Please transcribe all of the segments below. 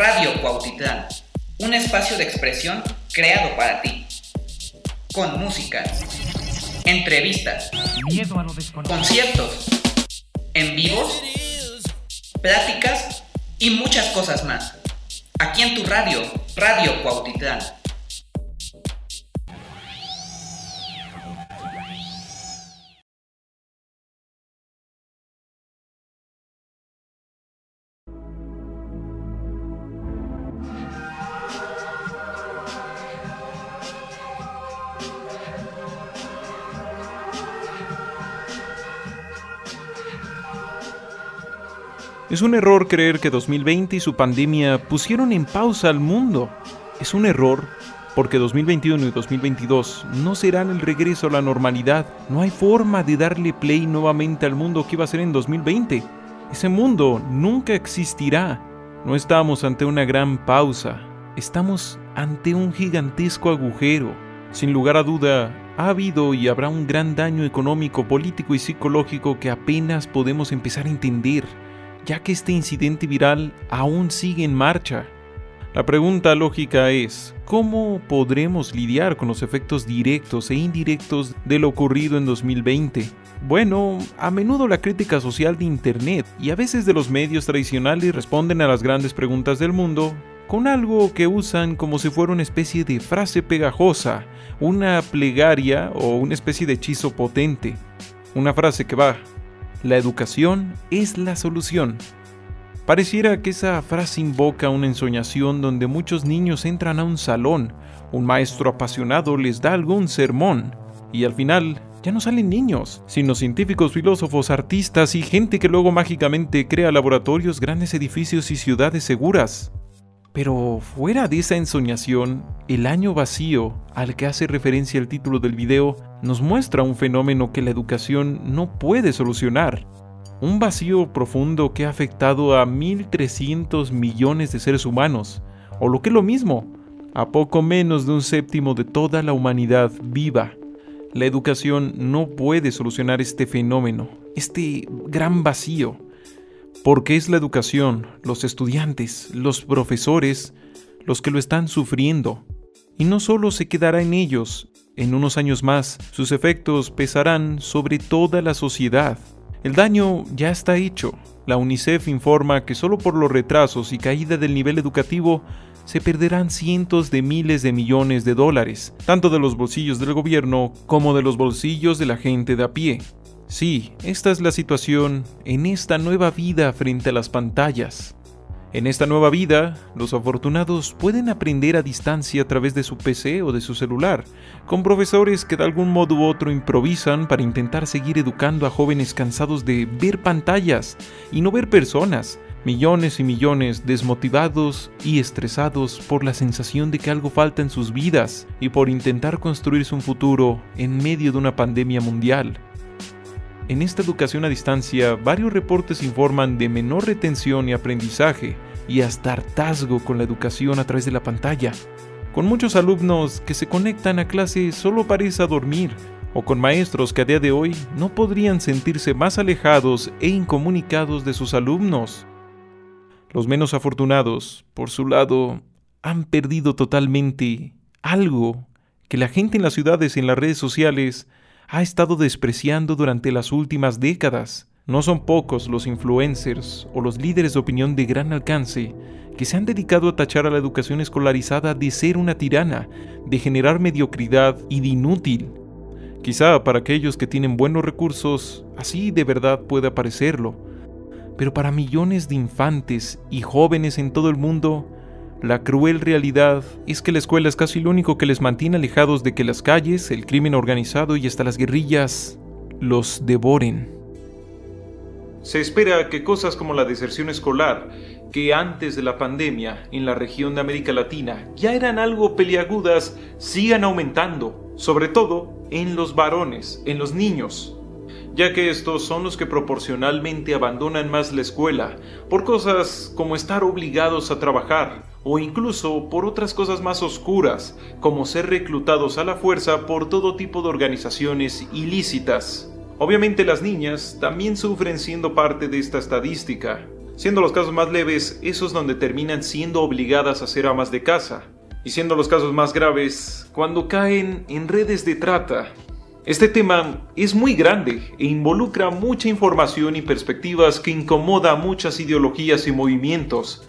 Radio Cuautitlán, un espacio de expresión creado para ti. Con música, entrevistas, conciertos, en vivos, pláticas y muchas cosas más. Aquí en tu radio, Radio Cuautitlán. Es un error creer que 2020 y su pandemia pusieron en pausa al mundo. Es un error porque 2021 y 2022 no serán el regreso a la normalidad. No hay forma de darle play nuevamente al mundo que iba a ser en 2020. Ese mundo nunca existirá. No estamos ante una gran pausa. Estamos ante un gigantesco agujero. Sin lugar a duda, ha habido y habrá un gran daño económico, político y psicológico que apenas podemos empezar a entender ya que este incidente viral aún sigue en marcha. La pregunta lógica es, ¿cómo podremos lidiar con los efectos directos e indirectos de lo ocurrido en 2020? Bueno, a menudo la crítica social de Internet y a veces de los medios tradicionales responden a las grandes preguntas del mundo con algo que usan como si fuera una especie de frase pegajosa, una plegaria o una especie de hechizo potente. Una frase que va, la educación es la solución. Pareciera que esa frase invoca una ensoñación donde muchos niños entran a un salón, un maestro apasionado les da algún sermón, y al final ya no salen niños, sino científicos, filósofos, artistas y gente que luego mágicamente crea laboratorios, grandes edificios y ciudades seguras. Pero fuera de esa ensoñación, el año vacío al que hace referencia el título del video nos muestra un fenómeno que la educación no puede solucionar. Un vacío profundo que ha afectado a 1.300 millones de seres humanos, o lo que es lo mismo, a poco menos de un séptimo de toda la humanidad viva. La educación no puede solucionar este fenómeno, este gran vacío porque es la educación, los estudiantes, los profesores, los que lo están sufriendo. Y no solo se quedará en ellos, en unos años más, sus efectos pesarán sobre toda la sociedad. El daño ya está hecho. La UNICEF informa que solo por los retrasos y caída del nivel educativo se perderán cientos de miles de millones de dólares, tanto de los bolsillos del gobierno como de los bolsillos de la gente de a pie. Sí, esta es la situación en esta nueva vida frente a las pantallas. En esta nueva vida, los afortunados pueden aprender a distancia a través de su PC o de su celular, con profesores que de algún modo u otro improvisan para intentar seguir educando a jóvenes cansados de ver pantallas y no ver personas, millones y millones desmotivados y estresados por la sensación de que algo falta en sus vidas y por intentar construirse un futuro en medio de una pandemia mundial. En esta educación a distancia, varios reportes informan de menor retención y aprendizaje, y hasta hartazgo con la educación a través de la pantalla, con muchos alumnos que se conectan a clase solo para irse a dormir, o con maestros que a día de hoy no podrían sentirse más alejados e incomunicados de sus alumnos. Los menos afortunados, por su lado, han perdido totalmente algo que la gente en las ciudades y en las redes sociales ha estado despreciando durante las últimas décadas. No son pocos los influencers o los líderes de opinión de gran alcance que se han dedicado a tachar a la educación escolarizada de ser una tirana, de generar mediocridad y de inútil. Quizá para aquellos que tienen buenos recursos, así de verdad pueda parecerlo, pero para millones de infantes y jóvenes en todo el mundo, la cruel realidad es que la escuela es casi lo único que les mantiene alejados de que las calles, el crimen organizado y hasta las guerrillas los devoren. Se espera que cosas como la deserción escolar, que antes de la pandemia en la región de América Latina ya eran algo peliagudas, sigan aumentando, sobre todo en los varones, en los niños, ya que estos son los que proporcionalmente abandonan más la escuela por cosas como estar obligados a trabajar, o incluso por otras cosas más oscuras, como ser reclutados a la fuerza por todo tipo de organizaciones ilícitas. Obviamente las niñas también sufren siendo parte de esta estadística. Siendo los casos más leves, esos donde terminan siendo obligadas a ser amas de casa. Y siendo los casos más graves, cuando caen en redes de trata. Este tema es muy grande e involucra mucha información y perspectivas que incomoda a muchas ideologías y movimientos.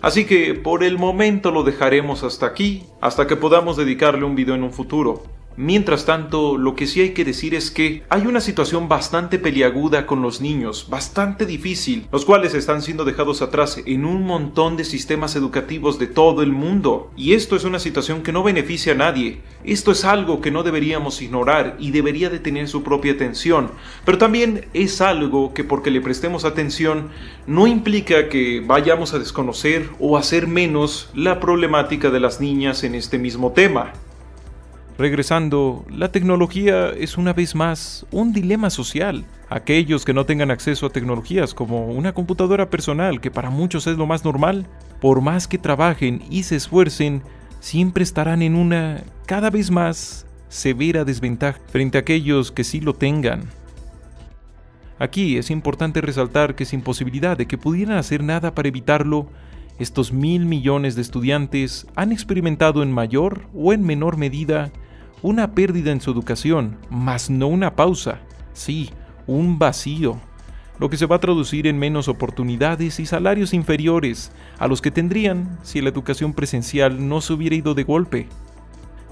Así que por el momento lo dejaremos hasta aquí, hasta que podamos dedicarle un video en un futuro. Mientras tanto, lo que sí hay que decir es que hay una situación bastante peliaguda con los niños, bastante difícil, los cuales están siendo dejados atrás en un montón de sistemas educativos de todo el mundo. Y esto es una situación que no beneficia a nadie. Esto es algo que no deberíamos ignorar y debería de tener su propia atención. Pero también es algo que porque le prestemos atención no implica que vayamos a desconocer o hacer menos la problemática de las niñas en este mismo tema. Regresando, la tecnología es una vez más un dilema social. Aquellos que no tengan acceso a tecnologías como una computadora personal, que para muchos es lo más normal, por más que trabajen y se esfuercen, siempre estarán en una cada vez más severa desventaja frente a aquellos que sí lo tengan. Aquí es importante resaltar que sin posibilidad de que pudieran hacer nada para evitarlo, estos mil millones de estudiantes han experimentado en mayor o en menor medida una pérdida en su educación, más no una pausa, sí, un vacío, lo que se va a traducir en menos oportunidades y salarios inferiores a los que tendrían si la educación presencial no se hubiera ido de golpe.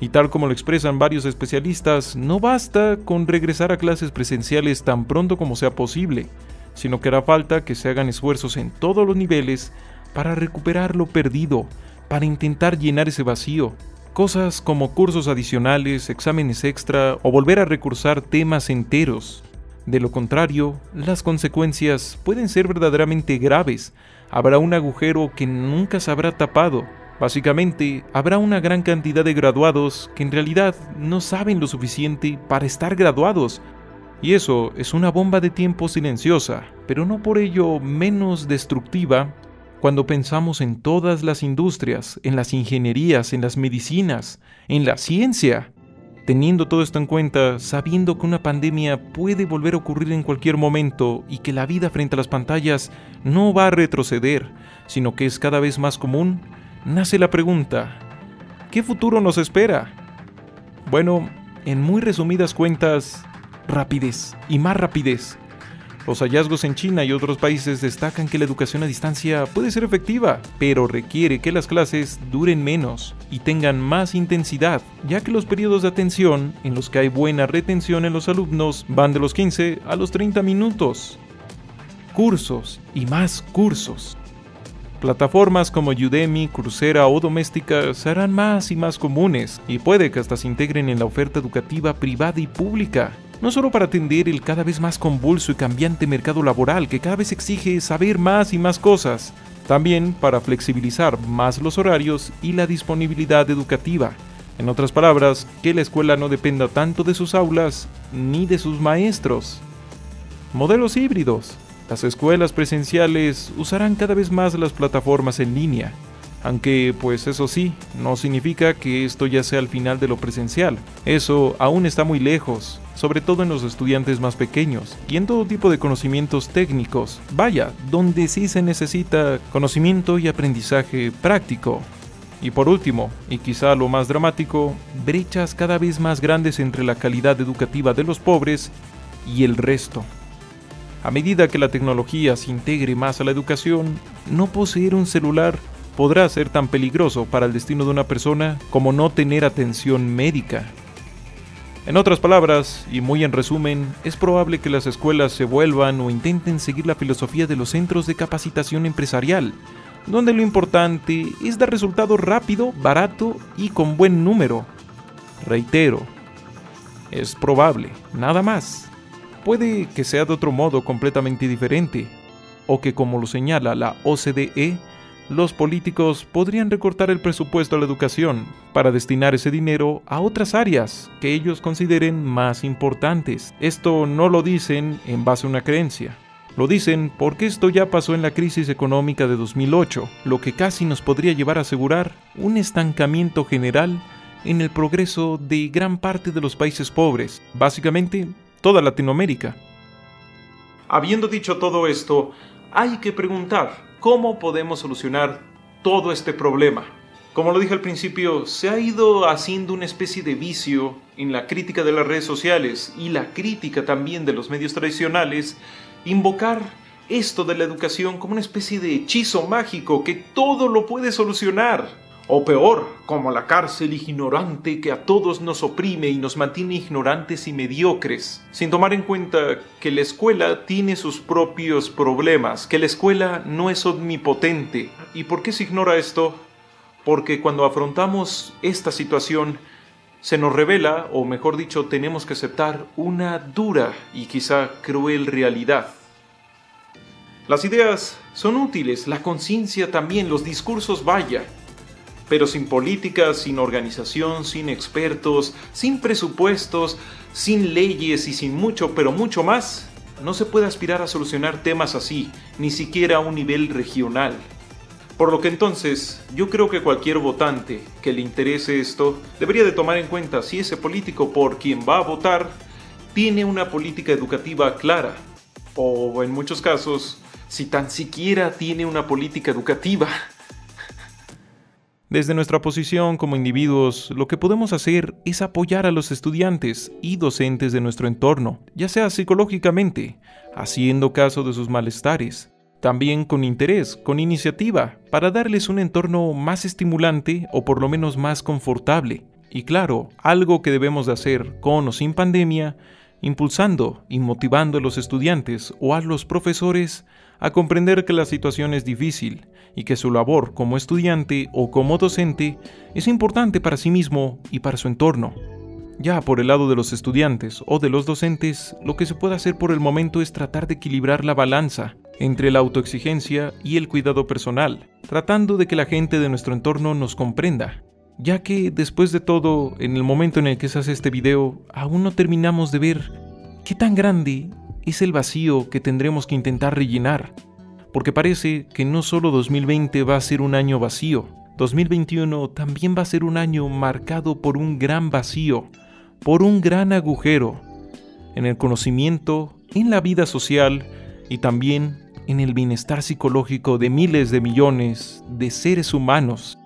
Y tal como lo expresan varios especialistas, no basta con regresar a clases presenciales tan pronto como sea posible, sino que hará falta que se hagan esfuerzos en todos los niveles para recuperar lo perdido, para intentar llenar ese vacío, Cosas como cursos adicionales, exámenes extra o volver a recursar temas enteros. De lo contrario, las consecuencias pueden ser verdaderamente graves. Habrá un agujero que nunca se habrá tapado. Básicamente, habrá una gran cantidad de graduados que en realidad no saben lo suficiente para estar graduados. Y eso es una bomba de tiempo silenciosa, pero no por ello menos destructiva cuando pensamos en todas las industrias, en las ingenierías, en las medicinas, en la ciencia, teniendo todo esto en cuenta, sabiendo que una pandemia puede volver a ocurrir en cualquier momento y que la vida frente a las pantallas no va a retroceder, sino que es cada vez más común, nace la pregunta, ¿qué futuro nos espera? Bueno, en muy resumidas cuentas, rapidez y más rapidez. Los hallazgos en China y otros países destacan que la educación a distancia puede ser efectiva, pero requiere que las clases duren menos y tengan más intensidad, ya que los periodos de atención en los que hay buena retención en los alumnos van de los 15 a los 30 minutos. Cursos y más cursos. Plataformas como Udemy, Coursera o Doméstica serán más y más comunes y puede que hasta se integren en la oferta educativa privada y pública no solo para atender el cada vez más convulso y cambiante mercado laboral que cada vez exige saber más y más cosas, también para flexibilizar más los horarios y la disponibilidad educativa. En otras palabras, que la escuela no dependa tanto de sus aulas ni de sus maestros. Modelos híbridos. Las escuelas presenciales usarán cada vez más las plataformas en línea, aunque, pues eso sí, no significa que esto ya sea el final de lo presencial. Eso aún está muy lejos, sobre todo en los estudiantes más pequeños y en todo tipo de conocimientos técnicos. Vaya, donde sí se necesita conocimiento y aprendizaje práctico. Y por último, y quizá lo más dramático, brechas cada vez más grandes entre la calidad educativa de los pobres y el resto. A medida que la tecnología se integre más a la educación, no poseer un celular podrá ser tan peligroso para el destino de una persona como no tener atención médica. En otras palabras, y muy en resumen, es probable que las escuelas se vuelvan o intenten seguir la filosofía de los centros de capacitación empresarial, donde lo importante es dar resultado rápido, barato y con buen número. Reitero, es probable, nada más. Puede que sea de otro modo completamente diferente, o que como lo señala la OCDE, los políticos podrían recortar el presupuesto a la educación para destinar ese dinero a otras áreas que ellos consideren más importantes. Esto no lo dicen en base a una creencia. Lo dicen porque esto ya pasó en la crisis económica de 2008, lo que casi nos podría llevar a asegurar un estancamiento general en el progreso de gran parte de los países pobres, básicamente toda Latinoamérica. Habiendo dicho todo esto, hay que preguntar cómo podemos solucionar todo este problema. Como lo dije al principio, se ha ido haciendo una especie de vicio en la crítica de las redes sociales y la crítica también de los medios tradicionales, invocar esto de la educación como una especie de hechizo mágico que todo lo puede solucionar. O peor, como la cárcel ignorante que a todos nos oprime y nos mantiene ignorantes y mediocres, sin tomar en cuenta que la escuela tiene sus propios problemas, que la escuela no es omnipotente. ¿Y por qué se ignora esto? Porque cuando afrontamos esta situación, se nos revela, o mejor dicho, tenemos que aceptar una dura y quizá cruel realidad. Las ideas son útiles, la conciencia también, los discursos vaya, pero sin política, sin organización, sin expertos, sin presupuestos, sin leyes y sin mucho, pero mucho más, no se puede aspirar a solucionar temas así, ni siquiera a un nivel regional. Por lo que entonces, yo creo que cualquier votante que le interese esto debería de tomar en cuenta si ese político por quien va a votar tiene una política educativa clara, o en muchos casos, si tan siquiera tiene una política educativa. Desde nuestra posición como individuos, lo que podemos hacer es apoyar a los estudiantes y docentes de nuestro entorno, ya sea psicológicamente, haciendo caso de sus malestares, también con interés, con iniciativa, para darles un entorno más estimulante o por lo menos más confortable. Y claro, algo que debemos de hacer con o sin pandemia, impulsando y motivando a los estudiantes o a los profesores a comprender que la situación es difícil y que su labor como estudiante o como docente es importante para sí mismo y para su entorno. Ya por el lado de los estudiantes o de los docentes, lo que se puede hacer por el momento es tratar de equilibrar la balanza entre la autoexigencia y el cuidado personal, tratando de que la gente de nuestro entorno nos comprenda, ya que después de todo, en el momento en el que se hace este video, aún no terminamos de ver qué tan grande es el vacío que tendremos que intentar rellenar, porque parece que no solo 2020 va a ser un año vacío, 2021 también va a ser un año marcado por un gran vacío, por un gran agujero, en el conocimiento, en la vida social y también en el bienestar psicológico de miles de millones de seres humanos.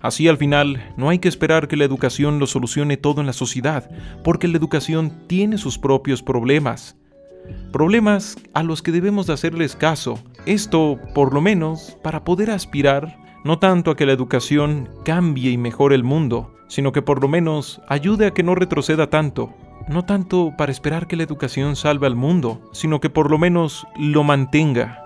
Así al final, no hay que esperar que la educación lo solucione todo en la sociedad, porque la educación tiene sus propios problemas problemas a los que debemos de hacerles caso. Esto, por lo menos, para poder aspirar no tanto a que la educación cambie y mejore el mundo, sino que por lo menos ayude a que no retroceda tanto. No tanto para esperar que la educación salve al mundo, sino que por lo menos lo mantenga.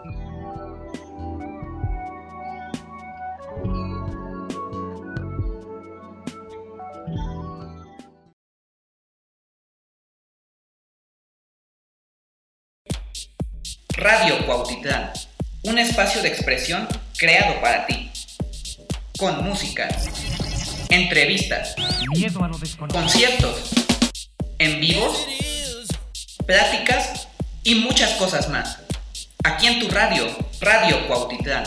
Cuautitlán, un espacio de expresión creado para ti. Con música, entrevistas, conciertos, en vivos, pláticas y muchas cosas más. Aquí en tu radio, Radio Cuautitlán.